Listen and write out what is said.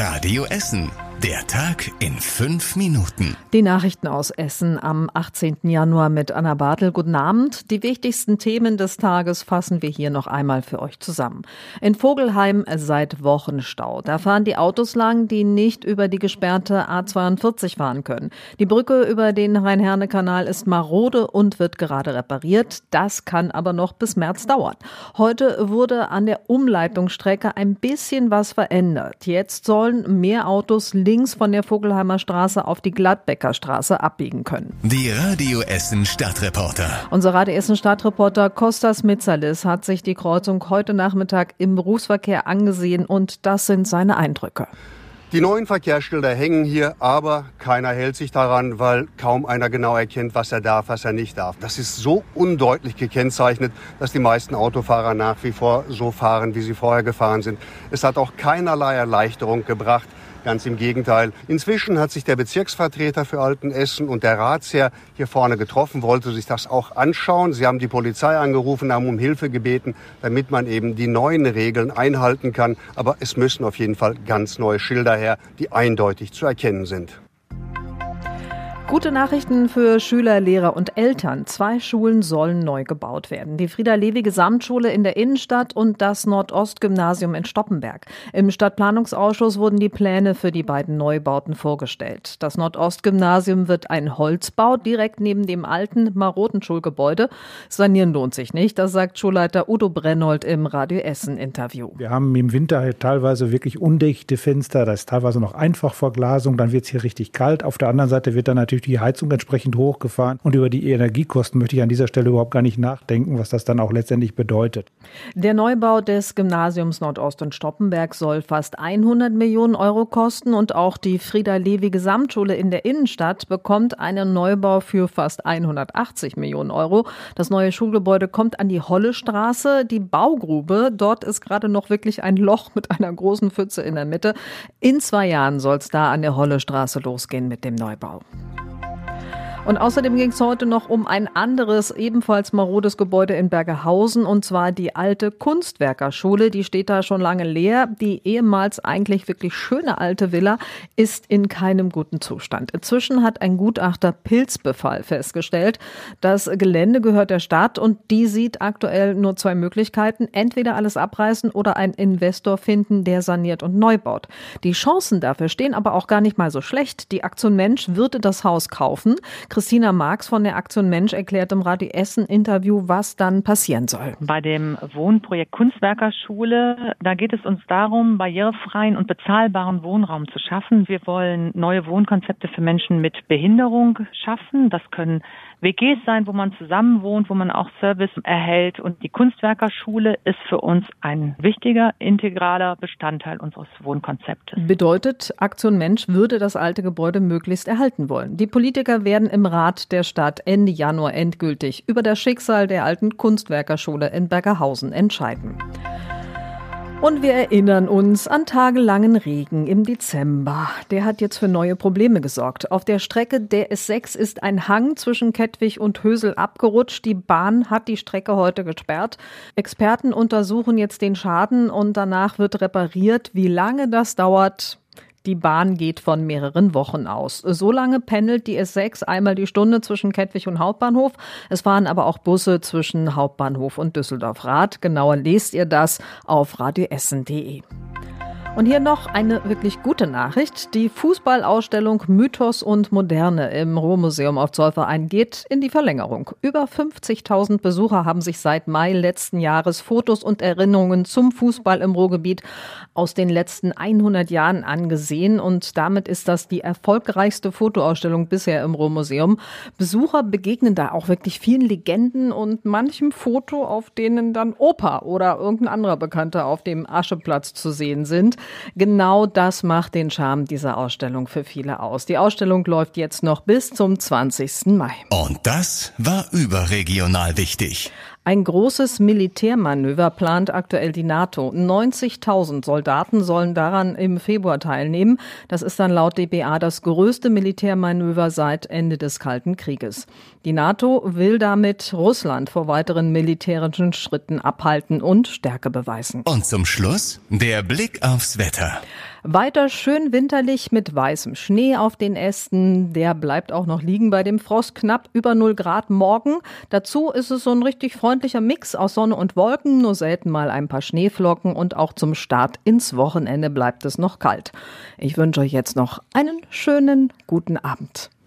Radio Essen. Der Tag in fünf Minuten. Die Nachrichten aus Essen am 18. Januar mit Anna Bartel. Guten Abend. Die wichtigsten Themen des Tages fassen wir hier noch einmal für euch zusammen. In Vogelheim seit Wochen Stau. Da fahren die Autos lang, die nicht über die gesperrte A42 fahren können. Die Brücke über den Rhein-Herne-Kanal ist marode und wird gerade repariert. Das kann aber noch bis März dauern. Heute wurde an der Umleitungsstrecke ein bisschen was verändert. Jetzt sollen mehr Autos links von der Vogelheimer Straße auf die Gladbecker Straße abbiegen können. Die Radio Essen Stadtreporter. Unser Radio Essen Stadtreporter Kostas Mitzalis hat sich die Kreuzung heute Nachmittag im Berufsverkehr angesehen und das sind seine Eindrücke. Die neuen Verkehrsschilder hängen hier, aber keiner hält sich daran, weil kaum einer genau erkennt, was er darf, was er nicht darf. Das ist so undeutlich gekennzeichnet, dass die meisten Autofahrer nach wie vor so fahren, wie sie vorher gefahren sind. Es hat auch keinerlei Erleichterung gebracht, Ganz im Gegenteil. Inzwischen hat sich der Bezirksvertreter für Altenessen und der Ratsherr hier vorne getroffen, wollte sich das auch anschauen. Sie haben die Polizei angerufen, haben um Hilfe gebeten, damit man eben die neuen Regeln einhalten kann. Aber es müssen auf jeden Fall ganz neue Schilder her, die eindeutig zu erkennen sind. Gute Nachrichten für Schüler, Lehrer und Eltern. Zwei Schulen sollen neu gebaut werden. Die Frieda-Levi-Gesamtschule in der Innenstadt und das Nordost-Gymnasium in Stoppenberg. Im Stadtplanungsausschuss wurden die Pläne für die beiden Neubauten vorgestellt. Das Nordost-Gymnasium wird ein Holzbau direkt neben dem alten, maroten Schulgebäude. Sanieren lohnt sich nicht, das sagt Schulleiter Udo Brennold im Radio Essen-Interview. Wir haben im Winter halt teilweise wirklich undichte Fenster, da ist teilweise noch Einfachverglasung, dann wird es hier richtig kalt. Auf der anderen Seite wird dann natürlich natürlich die Heizung entsprechend hochgefahren. Und über die Energiekosten möchte ich an dieser Stelle überhaupt gar nicht nachdenken, was das dann auch letztendlich bedeutet. Der Neubau des Gymnasiums Nordost und Stoppenberg soll fast 100 Millionen Euro kosten und auch die Frieda-Levi-Gesamtschule in der Innenstadt bekommt einen Neubau für fast 180 Millionen Euro. Das neue Schulgebäude kommt an die Hollestraße, die Baugrube. Dort ist gerade noch wirklich ein Loch mit einer großen Pfütze in der Mitte. In zwei Jahren soll es da an der Hollestraße losgehen mit dem Neubau. Und außerdem ging es heute noch um ein anderes, ebenfalls marodes Gebäude in Bergerhausen, und zwar die alte Kunstwerkerschule. Die steht da schon lange leer. Die ehemals eigentlich wirklich schöne alte Villa ist in keinem guten Zustand. Inzwischen hat ein Gutachter Pilzbefall festgestellt. Das Gelände gehört der Stadt und die sieht aktuell nur zwei Möglichkeiten. Entweder alles abreißen oder einen Investor finden, der saniert und neu baut. Die Chancen dafür stehen aber auch gar nicht mal so schlecht. Die Aktion Mensch würde das Haus kaufen. Christina Marx von der Aktion Mensch erklärt im Radio Essen Interview, was dann passieren soll. Bei dem Wohnprojekt Kunstwerkerschule, da geht es uns darum, barrierefreien und bezahlbaren Wohnraum zu schaffen. Wir wollen neue Wohnkonzepte für Menschen mit Behinderung schaffen. Das können WGs sein, wo man zusammen wohnt, wo man auch Service erhält. Und die Kunstwerkerschule ist für uns ein wichtiger, integraler Bestandteil unseres Wohnkonzeptes. Bedeutet, Aktion Mensch würde das alte Gebäude möglichst erhalten wollen. Die Politiker werden im Rat der Stadt Ende Januar endgültig über das Schicksal der alten Kunstwerkerschule in Bergerhausen entscheiden. Und wir erinnern uns an tagelangen Regen im Dezember. Der hat jetzt für neue Probleme gesorgt. Auf der Strecke der S6 ist ein Hang zwischen Kettwig und Hösel abgerutscht. Die Bahn hat die Strecke heute gesperrt. Experten untersuchen jetzt den Schaden und danach wird repariert. Wie lange das dauert, die Bahn geht von mehreren Wochen aus. So lange pendelt die S6 einmal die Stunde zwischen Kettwig und Hauptbahnhof. Es fahren aber auch Busse zwischen Hauptbahnhof und Düsseldorf Rad. Genauer lest ihr das auf radioessen.de. Und hier noch eine wirklich gute Nachricht. Die Fußballausstellung Mythos und Moderne im Ruhrmuseum auf Zollverein geht in die Verlängerung. Über 50.000 Besucher haben sich seit Mai letzten Jahres Fotos und Erinnerungen zum Fußball im Ruhrgebiet aus den letzten 100 Jahren angesehen und damit ist das die erfolgreichste Fotoausstellung bisher im Ruhrmuseum. Besucher begegnen da auch wirklich vielen Legenden und manchem Foto, auf denen dann Opa oder irgendein anderer Bekannter auf dem Ascheplatz zu sehen sind. Genau das macht den Charme dieser Ausstellung für viele aus. Die Ausstellung läuft jetzt noch bis zum 20. Mai. Und das war überregional wichtig. Ein großes Militärmanöver plant aktuell die NATO. 90.000 Soldaten sollen daran im Februar teilnehmen. Das ist dann laut DBA das größte Militärmanöver seit Ende des Kalten Krieges. Die NATO will damit Russland vor weiteren militärischen Schritten abhalten und Stärke beweisen. Und zum Schluss der Blick aufs Wetter. Weiter schön winterlich mit weißem Schnee auf den Ästen. Der bleibt auch noch liegen bei dem Frost knapp über 0 Grad morgen. Dazu ist es so ein richtig freundlicher Mix aus Sonne und Wolken, nur selten mal ein paar Schneeflocken und auch zum Start ins Wochenende bleibt es noch kalt. Ich wünsche euch jetzt noch einen schönen guten Abend.